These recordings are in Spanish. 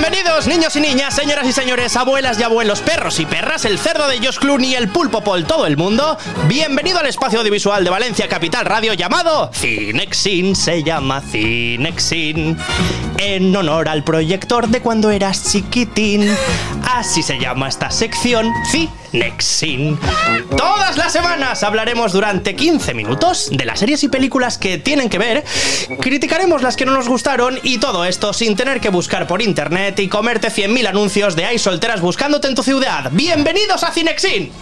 Bienvenidos, niños y niñas, señoras y señores, abuelas y abuelos, perros y perras, el cerdo de Josh Clooney, el pulpo por todo el mundo. Bienvenido al espacio audiovisual de Valencia Capital Radio llamado Cinexin. Se llama Cinexin. En honor al proyector de cuando eras chiquitín. Así se llama esta sección, Cinexin. Todas las semanas hablaremos durante 15 minutos de las series y películas que tienen que ver. Criticaremos las que no nos gustaron y todo esto sin tener que buscar por internet y comerte 100.000 anuncios de hay solteras buscándote en tu ciudad. ¡Bienvenidos a Cinexin!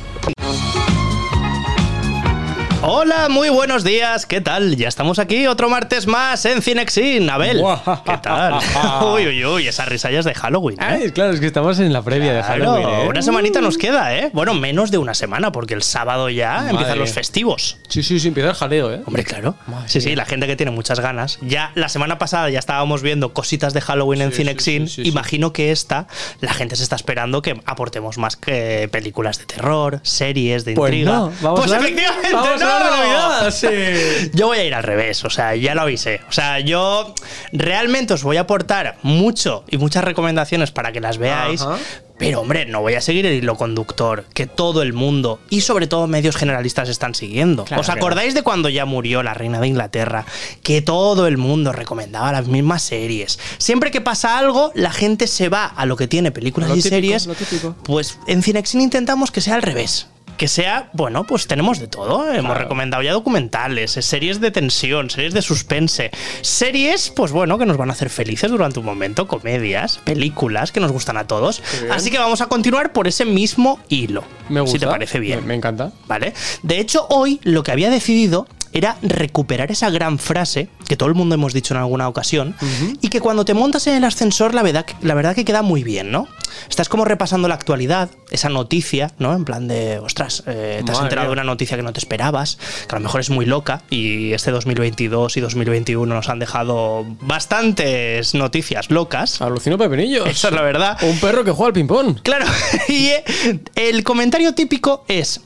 Hola, muy buenos días, ¿qué tal? Ya estamos aquí otro martes más en Cinexin. Abel, ¿qué tal? uy, uy, uy, esas risallas de Halloween. ¿eh? Ay, claro, es que estamos en la previa de Halloween. ¿eh? Una semanita nos queda, ¿eh? Bueno, menos de una semana, porque el sábado ya Madre. empiezan los festivos. Sí, sí, sí, empieza el jaleo, ¿eh? Hombre, claro. Madre sí, sí, la gente que tiene muchas ganas. Ya la semana pasada ya estábamos viendo cositas de Halloween en Cinexin. sí, sí, sí, Imagino que esta, la gente se está esperando que aportemos más que películas de terror, series de Pues intriga. no, vamos pues a efectivamente vamos no. Hablar de Navidad, sí. Yo voy a ir al revés, o sea, ya lo avisé. O sea, yo realmente os voy a aportar mucho y muchas recomendaciones para que las veáis. Ajá. Pero hombre, no voy a seguir el hilo conductor que todo el mundo y sobre todo medios generalistas están siguiendo. Claro ¿Os acordáis de cuando ya murió la reina de Inglaterra? Que todo el mundo recomendaba las mismas series. Siempre que pasa algo, la gente se va a lo que tiene películas Lo y típico, series. Pues en Cinexin intentamos que sea al revés. Que sea, bueno, pues tenemos de todo. Hemos recomendado ya documentales, eh, series de tensión, series de suspense, series, pues bueno, que nos van a hacer felices durante un momento, comedias, películas que nos gustan a todos. Así que vamos a continuar por ese mismo hilo. Me gusta. Si te parece bien. Me, me encanta. ¿Vale? De hecho, hoy lo que había decidido era recuperar esa gran frase que todo el mundo hemos dicho en alguna ocasión y que cuando te montas en el ascensor la verdad, la verdad que queda muy bien, ¿no? Estás como repasando la actualidad, esa noticia, ¿no? En plan de, ostras, eh, te has Madre enterado de una noticia que no te esperabas, que a lo mejor es muy loca y este 2022 y 2021 nos han dejado bastantes noticias locas. Alucino pepinillos. Esa es la verdad. Un perro que juega al ping-pong. Claro, y eh, el comentario típico es,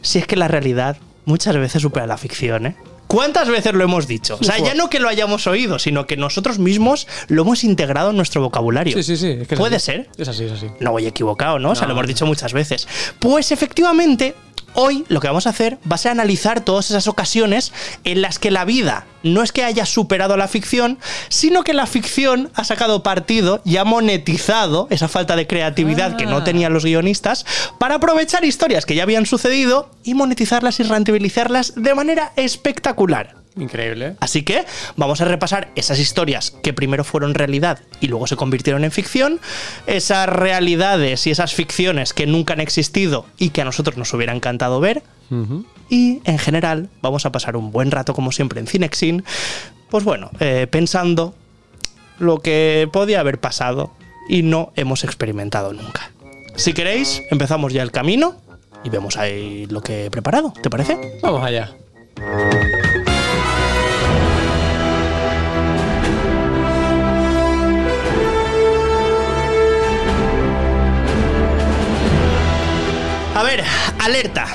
si es que la realidad muchas veces supera la ficción, ¿eh? ¿Cuántas veces lo hemos dicho? O sea, ya no que lo hayamos oído, sino que nosotros mismos lo hemos integrado en nuestro vocabulario. Sí, sí, sí. es que es ¿Puede ser? Es así, es así. No voy equivocado, ¿no? O sea, No, lo hemos dicho muchas veces. Pues efectivamente, hoy lo que vamos a hacer va a ser analizar todas esas ocasiones en las que la vida no es que haya superado a la ficción, sino que la ficción ha sacado partido y ha monetizado esa falta de creatividad que no Ah. tenían los guionistas para aprovechar historias que ya habían sucedido y monetizarlas y rentabilizarlas de manera espectacular. Increíble. Así que vamos a repasar esas historias que primero fueron realidad y luego se convirtieron en ficción, esas realidades y esas ficciones que nunca han existido y que a nosotros nos hubiera encantado ver. Y en general vamos a pasar un buen rato como siempre en Cinexin, pues bueno, eh, pensando lo que podía haber pasado y no hemos experimentado nunca. Si queréis, empezamos ya el camino y vemos ahí lo que he preparado, ¿te parece? Vamos allá. A ver, alerta.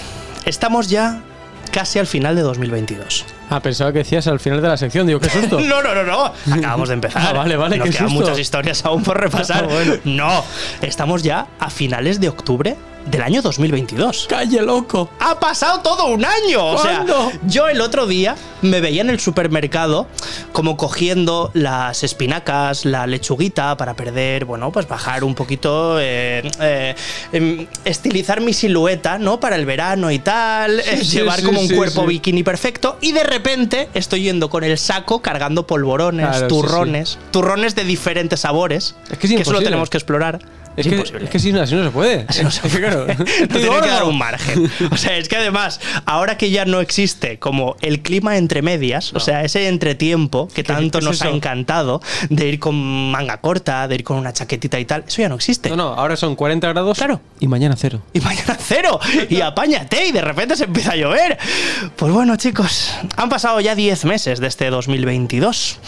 Estamos ya casi al final de 2022. Ah, pensaba que decías al final de la sección. Digo, qué susto. No, no, no, no. Acabamos de empezar. Ah, vale, vale, Nos qué quedan susto. muchas historias aún por repasar. Ah, bueno. No, estamos ya a finales de octubre del año 2022. ¡Calle loco! Ha pasado todo un año. O sea, ¿Cuándo? yo el otro día me veía en el supermercado como cogiendo las espinacas, la lechuguita para perder, bueno, pues bajar un poquito, eh, eh, em, estilizar mi silueta, ¿no? Para el verano y tal, eh, sí, llevar sí, como un cuerpo bikini perfecto y de repente estoy yendo con el saco cargando polvorones, Claro, turrones, turrones de diferentes sabores, Es que es eso lo tenemos que explorar. Es, Es que, es que si no, así no se puede. Así no se que, claro, estoy tiene que dar un margen. O sea, es que además, ahora que ya no existe como el clima entre medias, o sea, ese entretiempo que tanto es nos ha encantado de ir con manga corta, de ir con una chaquetita y tal, eso ya no existe. No, no, ahora son 40 grados. Claro. Y mañana cero. Y mañana cero. Y apáñate y de repente se empieza a llover. Pues bueno, chicos, han pasado ya 10 meses de este 2022.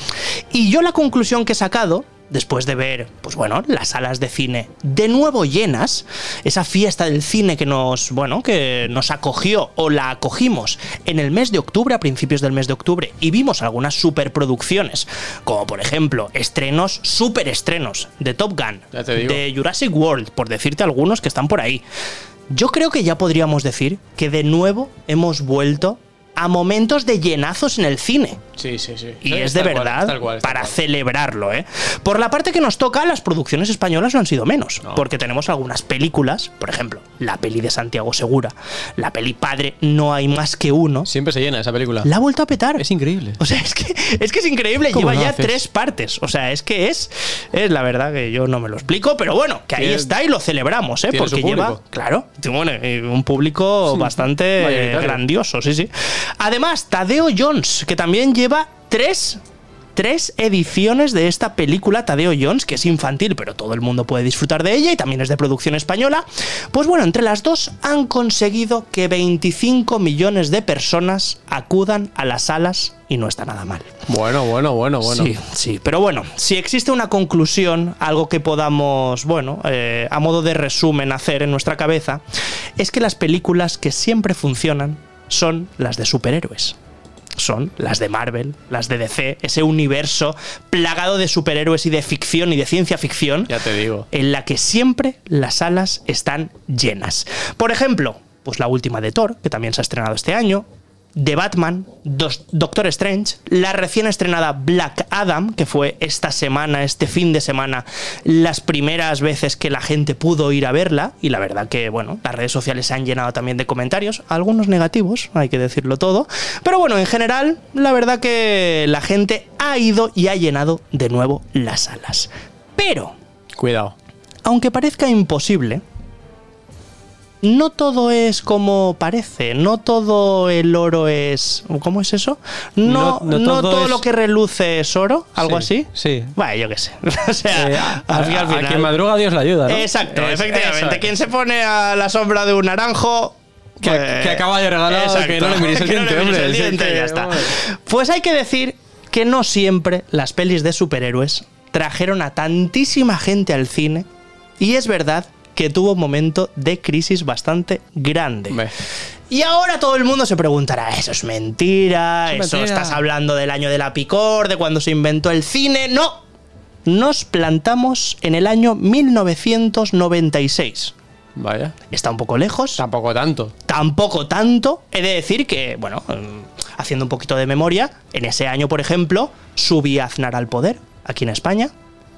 Y yo la conclusión que he sacado después de ver, pues bueno, las salas de cine de nuevo llenas, esa fiesta del cine que nos, bueno, que nos acogió o la acogimos en el mes de octubre, a principios del mes de octubre, y vimos algunas superproducciones, como por ejemplo estrenos, superestrenos de Top Gun, de Jurassic World, por decirte algunos que están por ahí. Yo creo que ya podríamos decir que de nuevo hemos vuelto a momentos de llenazos en el cine. Sí, sí, sí. Y es de cual, verdad tal cual, tal para cual. celebrarlo, ¿eh? Por la parte que nos toca, las producciones españolas no han sido menos. No. Porque tenemos algunas películas, por ejemplo, la peli de Santiago Segura, la peli Padre No hay más que uno, Siempre se llena esa película. la ha vuelto a petar. Es increíble. O sea, es que es, que es increíble, ¿Cómo lleva ya haces? tres partes. O sea, es que es, es la verdad que yo no me lo explico, pero bueno, que ahí está y lo celebramos, ¿eh? Porque lleva, claro, bueno, eh, un público bastante grandioso, sí, sí. Además, Tadeo Jones, que también lleva tres tres ediciones de esta película Tadeo Jones, que es infantil, pero todo el mundo puede disfrutar de ella y también es de producción española. Pues bueno, entre las dos han conseguido que 25 millones de personas acudan a las salas y no está nada mal. Bueno, bueno, bueno, bueno. Sí, sí, pero bueno, si existe una conclusión, algo que podamos, bueno, eh, a modo de resumen hacer en nuestra cabeza, es que las películas que siempre funcionan son las de superhéroes. Son las de Marvel, las de DC, ese universo plagado de superhéroes y de ficción y de ciencia ficción Ya te digo. en la que siempre las salas están llenas. Por ejemplo, pues la última de Thor, que también se ha estrenado este año, de Batman, Dos- Doctor Strange, la recién estrenada Black Adam, que fue esta semana, este fin de semana, las primeras veces que la gente pudo ir a verla, y la verdad que, bueno, las redes sociales se han llenado también de comentarios, algunos negativos, hay que decirlo todo, pero bueno, en general, la verdad que la gente ha ido y ha llenado de nuevo las salas. Pero, Cuidado. aunque parezca imposible, no todo es como parece, no todo el oro es... ¿Cómo es eso? No, No- no no todo todo, es- lo que reluce es oro, algo Sí, así. sí. Bueno, yo qué sé. o sea, Eh, a, al fin- al a- a final- quien madruga Dios le ayuda, ¿no? Exacto, Es- efectivamente. Quien se pone a la sombra de un naranjo... Que- pues- que acaba de regalado, que no le mires el diente, hombre, el diente, ya está. Pues hay que decir que no siempre las pelis de superhéroes trajeron a tantísima gente al cine y es verdad que tuvo un momento de crisis bastante grande. Y ahora todo el mundo se preguntará, eso es mentira, Es eso mentira". estás hablando del año de la picor, de cuando se inventó el cine. No, nos plantamos en el año 1996. Vaya. Está un poco lejos, Tampoco tanto. tampoco tanto. He de decir que, bueno, mm, haciendo un poquito de memoria, en ese año, por ejemplo, subía Aznar al poder, aquí en España.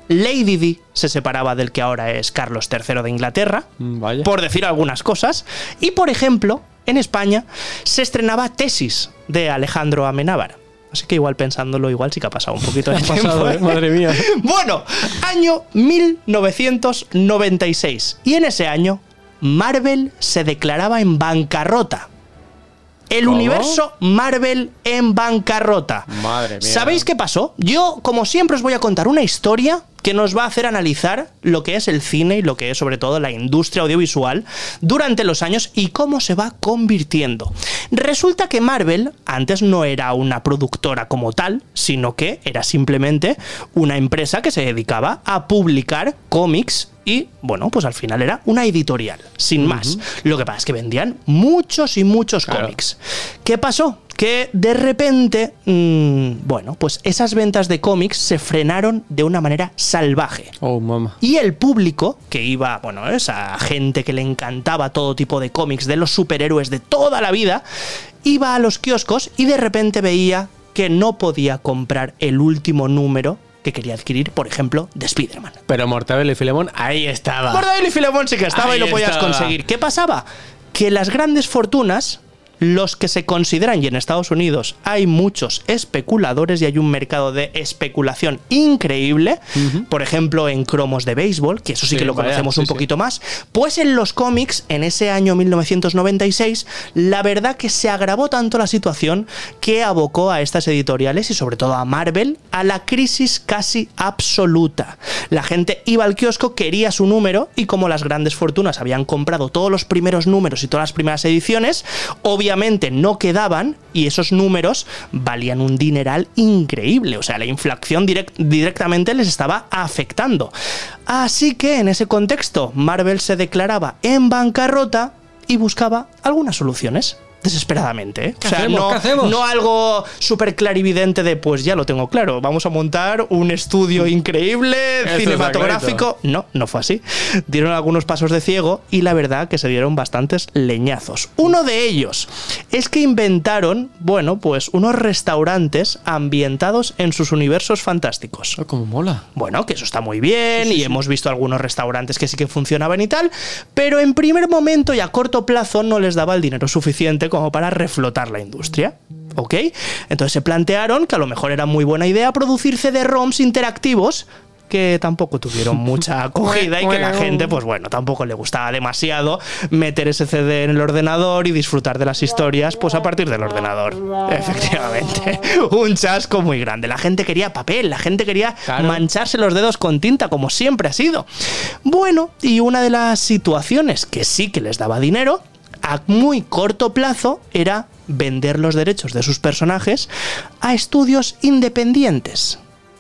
Lady Di se separaba del que ahora es Carlos III de Inglaterra, Mm, Vaya. por decir algunas cosas. Y, por ejemplo, en España se estrenaba Tesis de Alejandro Amenábar. Así que igual pensándolo, igual sí que ha pasado un poquito de tiempo. pasado, ¿eh? ¿eh? Madre mía. Bueno, año 1996. Y en ese año, Marvel se declaraba en bancarrota. El ¿Cómo? universo Marvel en bancarrota. Madre mía. ¿Sabéis qué pasó? Yo, como siempre, os voy a contar una historia que nos va a hacer analizar lo que es el cine y lo que es sobre todo la industria audiovisual durante los años y cómo se va convirtiendo. Resulta que Marvel antes no era una productora como tal, sino que era simplemente una empresa que se dedicaba a publicar cómics y, bueno, pues al final era una editorial, sin más. Lo que pasa es que vendían muchos y muchos Claro. cómics. ¿Qué pasó? Que de repente, mm, bueno, pues esas ventas de cómics se frenaron de una manera salvaje. Oh, mamá. Y el público, que iba, bueno, esa gente que le encantaba todo tipo de cómics de los superhéroes de toda la vida, iba a los kioscos y de repente veía que no podía comprar el último número que quería adquirir, por ejemplo, de Spider-Man. Pero Mortadelo y Filemón, ahí estaba. Mortadelo y Filemón sí que estaba Ahí y lo podías estaba. conseguir. ¿Qué pasaba? Que las grandes fortunas, los que se consideran, y en Estados Unidos hay muchos especuladores y hay un mercado de especulación increíble, por ejemplo en cromos de béisbol, que eso sí, Sí, que lo vaya, conocemos sí, un sí. poquito más, pues en los cómics, en ese año 1996, la verdad que se agravó tanto la situación que abocó a estas editoriales y sobre todo a Marvel a la crisis casi absoluta. La gente iba al kiosco, quería su número y como las grandes fortunas habían comprado todos los primeros números y todas las primeras ediciones, obviamente obviamente no quedaban y esos números valían un dineral increíble. O sea, la inflación directamente les estaba afectando. Así que en ese contexto, Marvel se declaraba en bancarrota y buscaba algunas soluciones desesperadamente. ¿eh? O sea, no, no, algo súper clarividente de pues ya lo tengo claro, vamos a montar un estudio increíble cinematográfico. No, no fue así. Dieron algunos pasos de ciego y la verdad que se dieron bastantes leñazos. Uno de ellos es que inventaron, bueno, pues unos restaurantes ambientados en sus universos fantásticos. Oh, como mola. Bueno, que eso está muy bien y hemos visto algunos restaurantes que sí que funcionaban y tal, pero en primer momento y a corto plazo no les daba el dinero suficiente como para reflotar la industria. ¿Ok? Entonces se plantearon que a lo mejor era muy buena idea producir CD-ROMs interactivos que tampoco tuvieron mucha acogida y que la gente, pues bueno, tampoco le gustaba demasiado meter ese CD en el ordenador y disfrutar de las historias, pues a partir del ordenador. Efectivamente, un chasco muy grande. La gente quería papel, la gente quería mancharse los dedos con tinta, como siempre ha sido. Bueno, y una de las situaciones que sí que les daba dinero a muy corto plazo era vender los derechos de sus personajes a estudios independientes.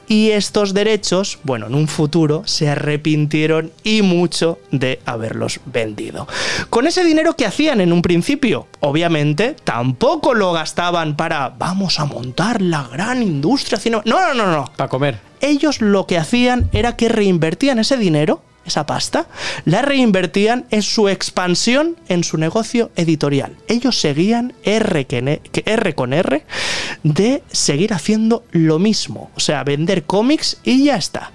Y estos derechos, bueno, en un futuro se arrepintieron y mucho de haberlos vendido. Con ese dinero que hacían en un principio, obviamente, tampoco lo gastaban para vamos a montar la gran industria cinematográfica. No, no, no, no. Para comer. Ellos lo que hacían era que reinvertían ese dinero esa pasta, la reinvertían en su expansión en su negocio editorial. Ellos seguían R, R con R de seguir haciendo lo mismo, o sea, vender cómics y ya está.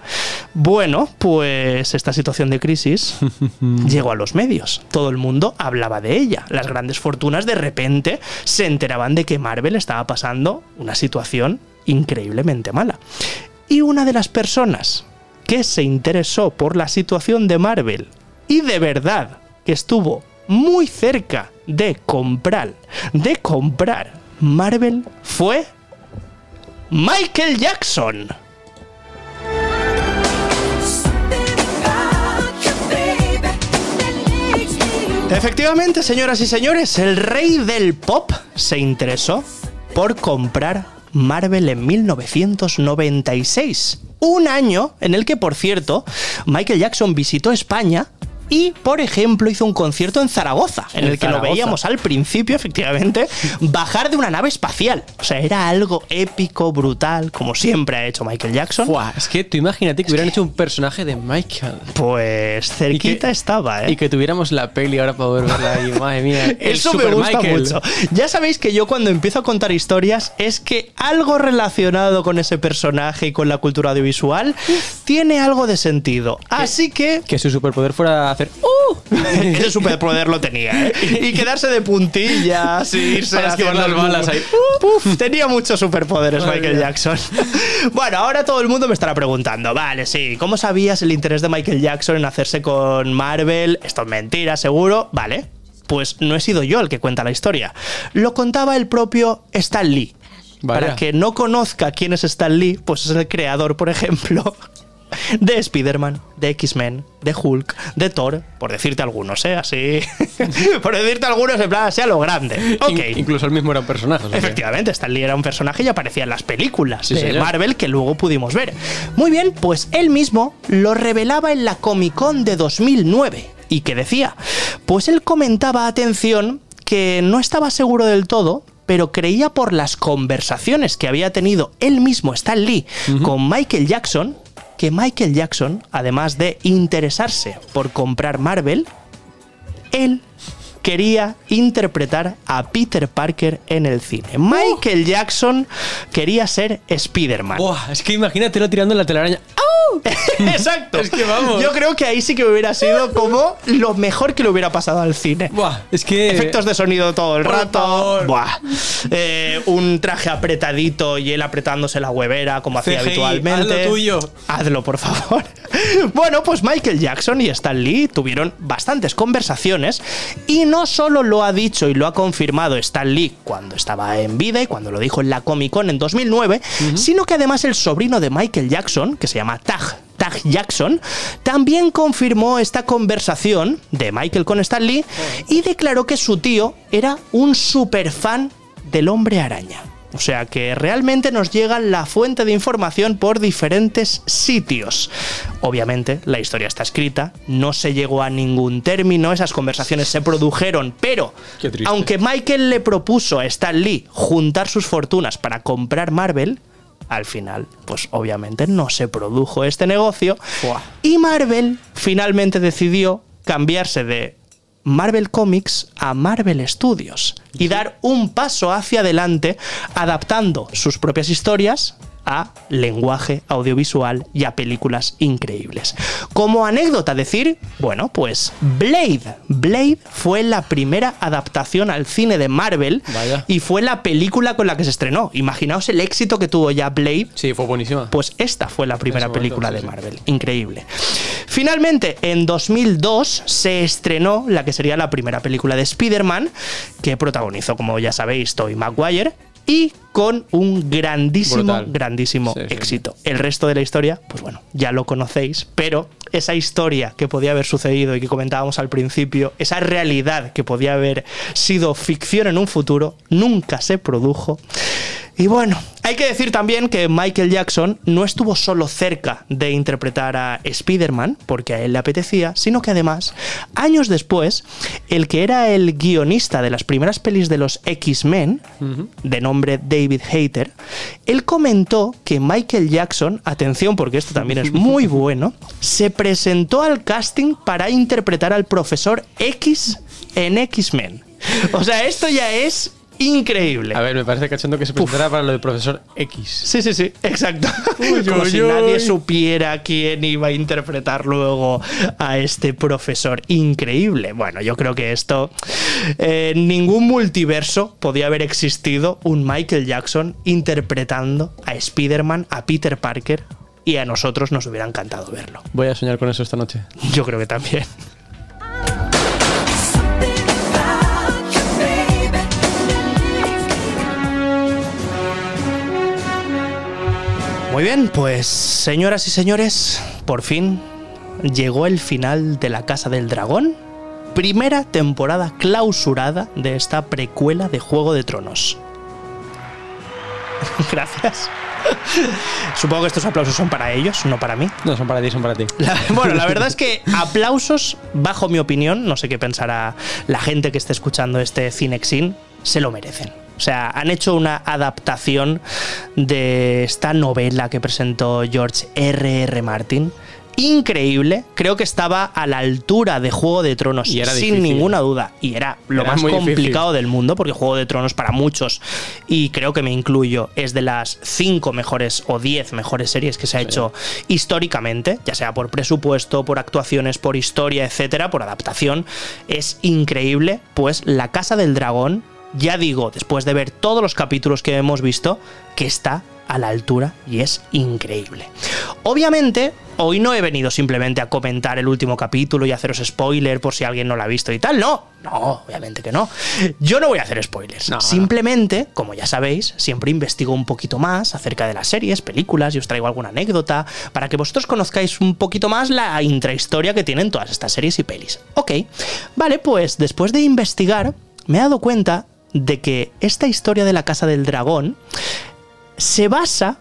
Bueno, pues esta situación de crisis llegó a los medios. Todo el mundo hablaba de ella. Las grandes fortunas de repente se enteraban de que Marvel estaba pasando una situación increíblemente mala. Y una de las personas que se interesó por la situación de Marvel y de verdad que estuvo muy cerca de comprar, de comprar Marvel fue Michael Jackson. Efectivamente, señoras y señores, el rey del pop se interesó por comprar Marvel en 1996 un año en el que, por cierto, Michael Jackson visitó España y, por ejemplo, hizo un concierto en Zaragoza, en, el que lo veíamos al principio, efectivamente, bajar de una nave espacial. O sea, era algo épico, brutal, como siempre ha hecho Michael Jackson. es que tú imagínate que hubieran hecho un personaje de Michael. Pues cerquita estaba, ¿eh? Y que tuviéramos la peli ahora para poder verla ahí, madre mía. Eso me gusta mucho. Ya sabéis que yo cuando empiezo a contar historias es que algo relacionado con ese personaje y con la cultura audiovisual tiene algo de sentido. Así que... Que su superpoder fuera hacer ¡Uh! Ese superpoder lo tenía, ¿eh? Y quedarse de puntillas y irse Para esquivar las balas ahí. tenía muchos superpoderes Michael Jackson. bueno, ahora todo el mundo me estará preguntando, vale, sí, ¿cómo sabías el interés de Michael Jackson en hacerse con Marvel? Esto es mentira, seguro. Vale, pues no he sido yo el que cuenta la historia. Lo contaba el propio Stan Lee. Para que no conozca quién es Stan Lee, pues es el creador, por ejemplo, de Spider-Man, de X-Men, de Hulk, de Thor, por decirte algunos, ¿eh? Así. por decirte algunos, en plan, sea lo grande. Ok. incluso él mismo era un personaje. Efectivamente, Stan Lee era un personaje y aparecía en las películas de Marvel que luego pudimos ver. Muy bien, pues él mismo lo revelaba en la Comic Con de 2009. ¿Y qué decía? Pues él comentaba, atención, que no estaba seguro del todo, pero creía por las conversaciones que había tenido él mismo, Stan Lee, con Michael Jackson, que Michael Jackson, además de interesarse por comprar Marvel, él quería interpretar a Peter Parker en el cine. Michael Jackson quería ser Spider-Man. Es que imagínatelo tirando en la telaraña. Exacto. es que vamos. Yo creo que ahí sí que hubiera sido como lo mejor que le hubiera pasado al cine. Es que. Efectos de sonido todo el rato. Eh, un traje apretadito y él apretándose la huevera como hacía habitualmente. Hazlo tuyo. Hazlo, por favor. bueno, pues Michael Jackson y Stan Lee tuvieron bastantes conversaciones y no solo lo ha dicho y lo ha confirmado Stan Lee cuando estaba en vida y cuando lo dijo en la Comic Con en 2009, sino que además el sobrino de Michael Jackson, que se llama Tag, Tag Jackson, también confirmó esta conversación de Michael con Stan Lee y declaró que su tío era un superfan del hombre araña. O sea que realmente nos llega la fuente de información por diferentes sitios. Obviamente, la historia está escrita, no se llegó a ningún término, esas conversaciones se produjeron, pero aunque Michael le propuso a Stan Lee juntar sus fortunas para comprar Marvel, al final, pues obviamente no se produjo este negocio. Buah. Y Marvel finalmente decidió cambiarse de Marvel Comics a Marvel Studios y dar un paso hacia adelante adaptando sus propias historias a lenguaje audiovisual y a películas increíbles. Como anécdota decir, bueno, pues Blade. Blade fue la primera adaptación al cine de Marvel Vaya. y fue la película con la que se estrenó. Imaginaos el éxito que tuvo ya Blade Sí, fue buenísima. pues esta fue la primera momento, película sí, de. Marvel. Increíble. Finalmente, en 2002 se estrenó la que sería la primera película de Spider-Man, que protagonizó, como ya sabéis, Tobey Maguire. Y con un grandísimo, Brutal. grandísimo Sí, sí, sí. éxito. El resto de la historia, pues bueno, ya lo conocéis, pero esa historia que podía haber sucedido y que comentábamos al principio, esa realidad que podía haber sido ficción en un futuro, nunca se produjo. Y bueno, hay que decir también que Michael Jackson no estuvo solo cerca de interpretar a Spider-Man, porque a él le apetecía, sino que además, años después, el que era el guionista de las primeras pelis de los X-Men, de nombre David Hayter, él comentó que Michael Jackson, atención porque esto también es muy bueno, se presentó al casting para interpretar al profesor X en X-Men. O sea, esto ya es increíble. A ver, me parece cachondo que se presentara para lo del profesor X. Sí, sí, sí, exacto. Uy, Como uy, si uy. nadie supiera quién iba a interpretar luego a este profesor. Increíble. Bueno, yo creo que esto. eh, en ningún multiverso podía haber existido un Michael Jackson interpretando a Spider-Man, a Peter Parker. Y a nosotros nos hubiera encantado verlo. Voy a soñar con eso esta noche. Yo creo que también. Muy bien, pues señoras y señores, por fin llegó el final de La Casa del Dragón. Primera temporada clausurada de esta precuela de Juego de Tronos. Gracias. Supongo que estos aplausos son para ellos, no para mí. No, son para ti, son para ti. La- bueno, la verdad es que aplausos, bajo mi opinión, no sé qué pensará la gente que esté escuchando este Cinexin, se lo merecen. O sea, han hecho una adaptación de esta novela que presentó George R.R. R. Martin. Increíble, creo que estaba a la altura de Juego de Tronos, Y era sin difícil. ninguna duda. Y era lo Era más difícil. complicado del mundo, porque Juego de Tronos para muchos, y creo que me incluyo, es de las cinco mejores o diez mejores series que se ha hecho históricamente, ya sea por presupuesto, por actuaciones, por historia, etcétera, por adaptación. Es increíble, pues La Casa del Dragón, ya digo, después de ver todos los capítulos que hemos visto, que está a la altura y es increíble. Obviamente, hoy no he venido simplemente a comentar el último capítulo y haceros spoiler por si alguien no lo ha visto y tal, no, no, obviamente que no. Yo no voy a hacer spoilers. No, no. simplemente, como ya sabéis, siempre investigo un poquito más acerca de las series, películas y os traigo alguna anécdota para que vosotros conozcáis un poquito más la intrahistoria que tienen todas estas series y pelis. Ok, vale, pues después de investigar me he dado cuenta de que esta historia de la Casa del Dragón se basa,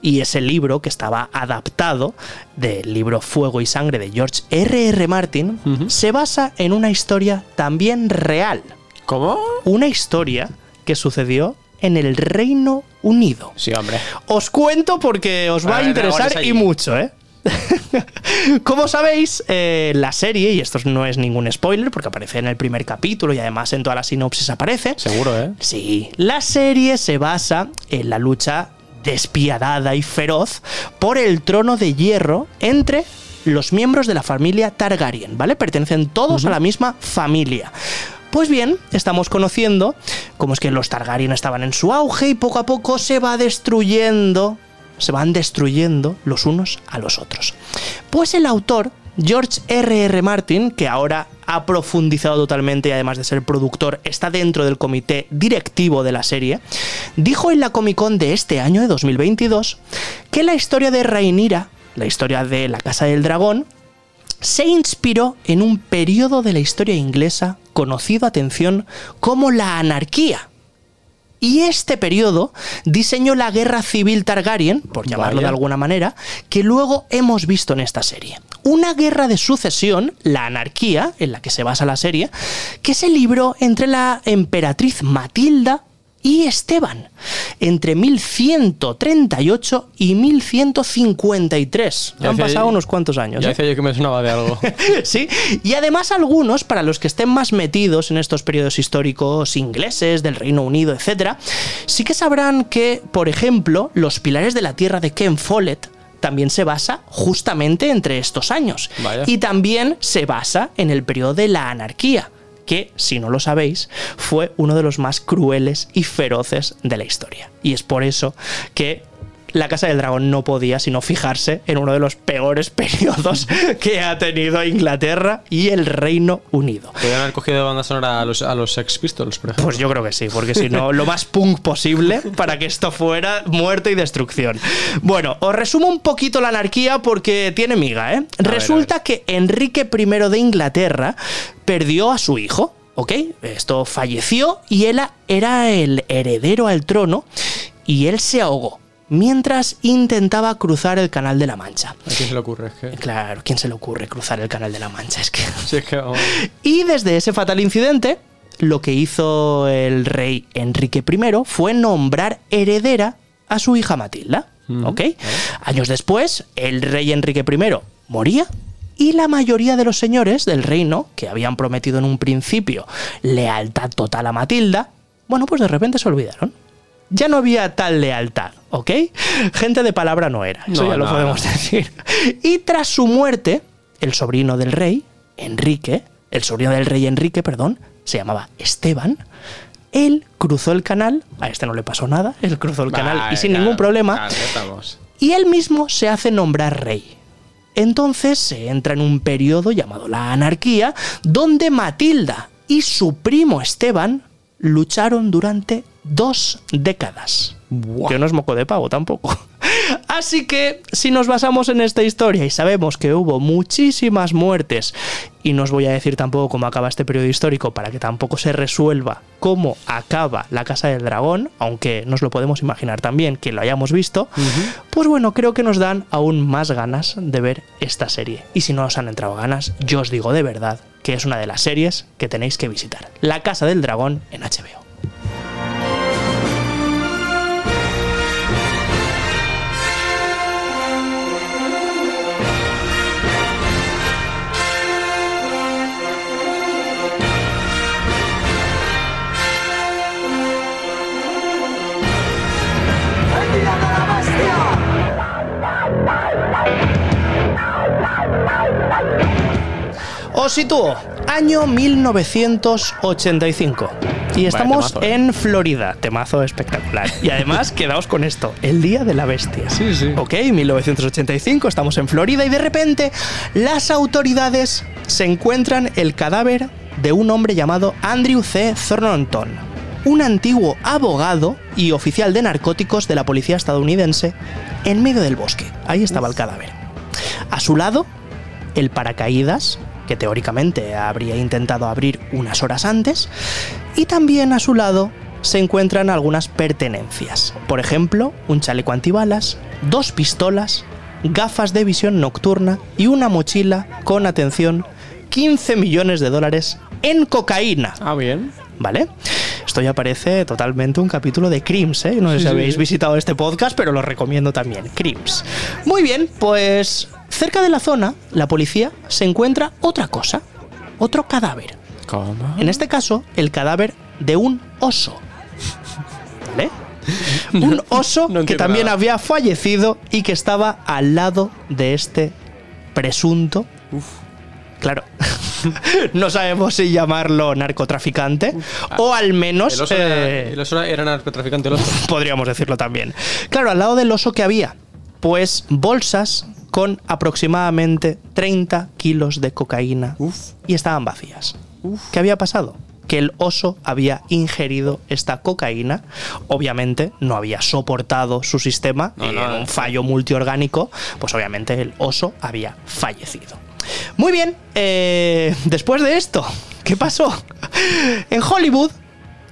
y es el libro que estaba adaptado del libro Fuego y Sangre de George R.R. R. Martin, se basa en una historia también real. ¿Cómo? Una historia que sucedió en el Reino Unido. Sí, hombre. Os cuento porque os va a interesar y mucho, ¿eh? Como sabéis, eh, la serie, y esto no es ningún spoiler porque aparece en el primer capítulo y además en toda la sinopsis aparece, Seguro, ¿eh? Sí, la serie se basa en la lucha despiadada y feroz por el trono de hierro entre los miembros de la familia Targaryen, ¿vale? Pertenecen todos a la misma familia. Pues bien, estamos conociendo cómo es que los Targaryen estaban en su auge y poco a poco se va destruyendo, se van destruyendo los unos a los otros. Pues el autor, George R.R. R. Martin, que ahora ha profundizado totalmente y además de ser productor, está dentro del comité directivo de la serie, dijo en la Comic Con de este año, de 2022, que la historia de Rhaenyra la historia de la Casa del Dragón, se inspiró en un periodo de la historia inglesa conocido, atención, como la anarquía. Y este periodo diseñó la guerra civil Targaryen, por llamarlo Vaya. de alguna manera, que luego hemos visto en esta serie. Una guerra de sucesión, la anarquía, en la que se basa la serie, que se libró entre la emperatriz Matilda y Esteban, entre 1138 y 1153. Ya Han pasado yo- unos cuantos años. Ya ¿eh? decía yo que me sonaba de algo. sí, y además algunos, para los que estén más metidos en estos periodos históricos ingleses, del Reino Unido, etc., sí que sabrán que, por ejemplo, los pilares de la tierra de Ken Follett también se basa justamente entre estos años. Vaya. Y también se basa en el periodo de la anarquía, que, si no lo sabéis, fue uno de los más crueles y feroces de la historia. Y es por eso que la Casa del Dragón no podía sino fijarse en uno de los peores periodos que ha tenido Inglaterra y el Reino Unido. Podrían haber cogido de banda sonora a los, a los Sex Pistols, por ejemplo. Pues yo creo que sí, porque si no, lo más punk posible para que esto fuera muerte y destrucción. Bueno, os resumo un poquito la anarquía porque tiene miga, ¿eh? ver, Resulta que Enrique I de Inglaterra perdió a su hijo, ¿ok? Esto falleció y él era el heredero al trono y él se ahogó mientras intentaba cruzar el Canal de la Mancha. ¿A quién se le ocurre? Es que... Claro, ¿quién se le ocurre cruzar el Canal de la Mancha? Es que... Sí, es que... vamos. Y desde ese fatal incidente, lo que hizo el rey Enrique I fue nombrar heredera a su hija Matilda. ¿Ok? Años después, el rey Enrique I moría y la mayoría de los señores del reino, que habían prometido en un principio lealtad total a Matilda, bueno, pues de repente se olvidaron. Ya no había tal lealtad, ¿ok? Gente de palabra no era, eso No, ya lo no, podemos no. decir. Y tras su muerte, el sobrino del rey, Enrique, el sobrino del rey Enrique, perdón, se llamaba Esteban, él cruzó el canal, a este no le pasó nada, él cruzó el canal y sin ningún problema, y él mismo se hace nombrar rey. Entonces se entra en un periodo llamado la anarquía, donde Matilda y su primo Esteban lucharon durante dos décadas. Buah. Que no es moco de pavo tampoco. Así que, si nos basamos en esta historia y sabemos que hubo muchísimas muertes, y no os voy a decir tampoco cómo acaba este periodo histórico para que tampoco se resuelva cómo acaba la Casa del Dragón, aunque nos lo podemos imaginar también que lo hayamos visto, pues bueno, creo que nos dan aún más ganas de ver esta serie. Y si no os han entrado ganas, yo os digo de verdad que es una de las series que tenéis que visitar. La Casa del Dragón en HBO. Os sitúo, año 1985. Y estamos temazo, ¿eh? en Florida, temazo espectacular. Y además, quedaos con esto, el Día de la Bestia. Sí, sí. Ok, 1985, estamos en Florida y de repente las autoridades se encuentran el cadáver de un hombre llamado Andrew C. Thornton, un antiguo abogado y oficial de narcóticos de la policía estadounidense, en medio del bosque. Ahí estaba el cadáver. A su lado, el paracaídas, que teóricamente habría intentado abrir unas horas antes, y también a su lado se encuentran algunas pertenencias. Por ejemplo, un chaleco antibalas, dos pistolas, gafas de visión nocturna y una mochila con, atención, 15 millones de dólares en cocaína. Ah, bien. ¿Vale? Esto ya parece totalmente un capítulo de Crims, ¿eh? No sé si sí, habéis sí. visitado este podcast, pero lo recomiendo también. Crims. Muy bien, pues cerca de la zona, la policía se encuentra otra cosa. Otro cadáver. ¿Cómo? En este caso, el cadáver de un oso. ¿Vale? Un oso no que también nada. había fallecido y que estaba al lado de este presunto. Claro. no sabemos si llamarlo narcotraficante o al menos El oso, era, eh, el oso era narcotraficante, el oso. podríamos decirlo también. Claro, al lado del oso que había, pues bolsas con aproximadamente 30 kilos de cocaína Uf. y estaban vacías. ¿Qué había pasado? que el oso había ingerido esta cocaína. Obviamente no había soportado su sistema No, y no, en un eh. fallo multiorgánico, pues obviamente el oso había fallecido. Muy bien, eh, después de esto, ¿qué pasó? En Hollywood,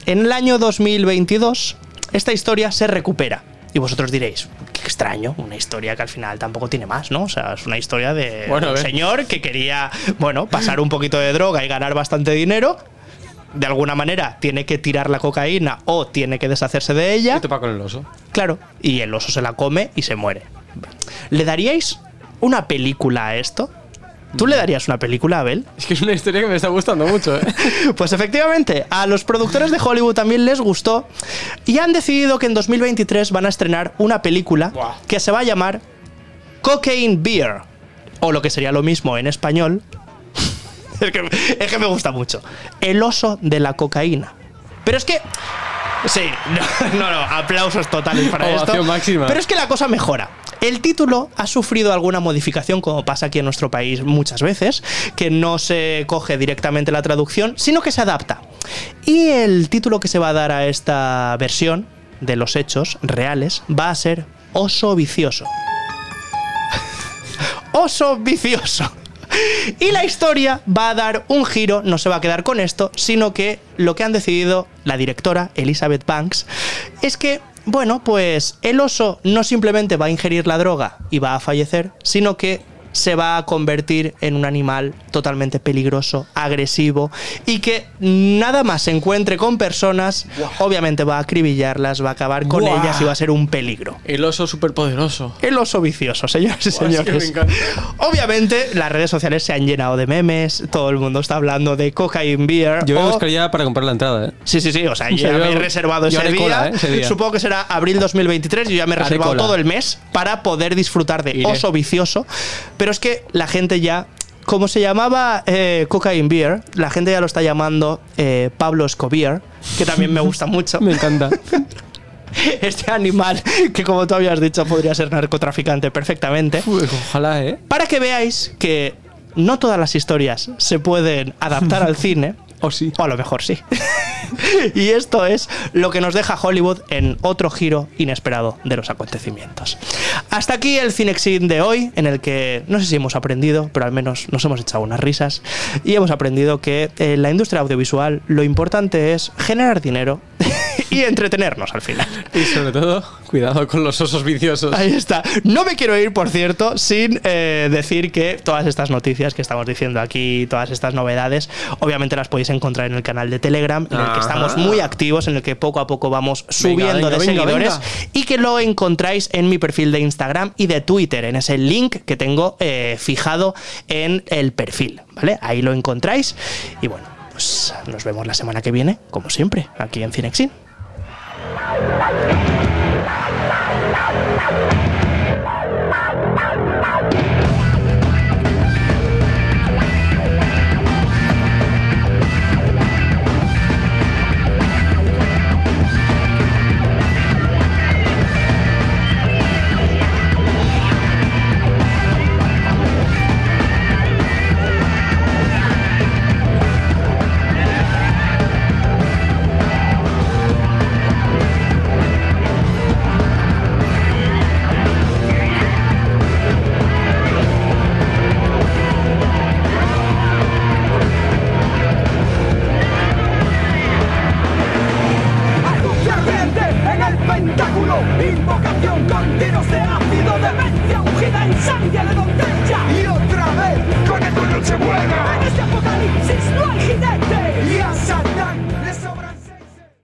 en el año 2022, esta historia se recupera. Y vosotros diréis, extraño, una historia que al final tampoco tiene más, ¿no? O sea, es una historia de Bueno, un señor que quería, bueno, pasar un poquito de droga y ganar bastante dinero. De alguna manera tiene que tirar la cocaína o tiene que deshacerse de ella. Y topa con el oso. Claro, y el oso se la come y se muere. ¿Le daríais una película a esto? ¿Tú le darías una película, Abel? Es que es una historia que me está gustando mucho, ¿eh? Pues efectivamente, a los productores de Hollywood también les gustó y han decidido que en 2023 van a estrenar una película que se va a llamar Cocaine Beer, o lo que sería lo mismo en español. es, que, es que me gusta mucho. El oso de la cocaína. Pero es que... Sí, no, no, no, aplausos totales para Ovación esto. máxima. Pero es que la cosa mejora. El título ha sufrido alguna modificación, como pasa aquí en nuestro país muchas veces, que no se coge directamente la traducción, sino que se adapta. Y el título que se va a dar a esta versión de los hechos reales va a ser Oso Vicioso. Oso Vicioso. Y la historia va a dar un giro, no se va a quedar con esto, sino que lo que han decidido la directora Elizabeth Banks es que, bueno, pues el oso no simplemente va a ingerir la droga y va a fallecer, sino que se va a convertir en un animal totalmente peligroso, agresivo y que nada más se encuentre con personas, obviamente va a acribillarlas, va a acabar con Buah. ellas y va a ser un peligro. El oso superpoderoso. El oso vicioso, señores y Buah, es que señores. me. Obviamente, las redes sociales se han llenado de memes, todo el mundo está hablando de cocaine beer. Yo voy a o- buscar ya para comprar la entrada, ¿eh? Sí, sí, sí, o sea, yo ya yo- me he reservado ese día. cola, ¿eh? ese día. Supongo que será abril 2023, yo ya me he reservado todo el mes para poder disfrutar de Iré. oso vicioso. Pero es que la gente ya. Como se llamaba eh, Cocaine Beer, la gente ya lo está llamando eh, Pablo Escobier, que también me gusta mucho. Me encanta. Este animal, que como tú habías dicho, podría ser narcotraficante perfectamente. Uy, ojalá, ¿eh? Para que veáis que no todas las historias se pueden adaptar al cine. O sí. O a lo mejor sí. y esto es lo que nos deja Hollywood en otro giro inesperado de los acontecimientos. Hasta aquí el Cinexin de hoy, en el que no sé si hemos aprendido, pero al menos nos hemos echado unas risas y hemos aprendido que en la industria audiovisual lo importante es generar dinero y entretenernos al final. Y sobre todo, cuidado con los osos viciosos. Ahí está. No me quiero ir, por cierto, sin eh, decir que todas estas noticias que estamos diciendo aquí, todas estas novedades, obviamente las podéis encontrar en el canal de Telegram, en el que estamos muy activos, en el que poco a poco vamos subiendo venga, de venga, seguidores y que lo encontráis en mi perfil de Instagram y de Twitter, en ese link que tengo eh, fijado en el perfil, ¿vale? Ahí lo encontráis y bueno. Pues nos vemos la semana que viene, como siempre, aquí en Cinexin. Thank you.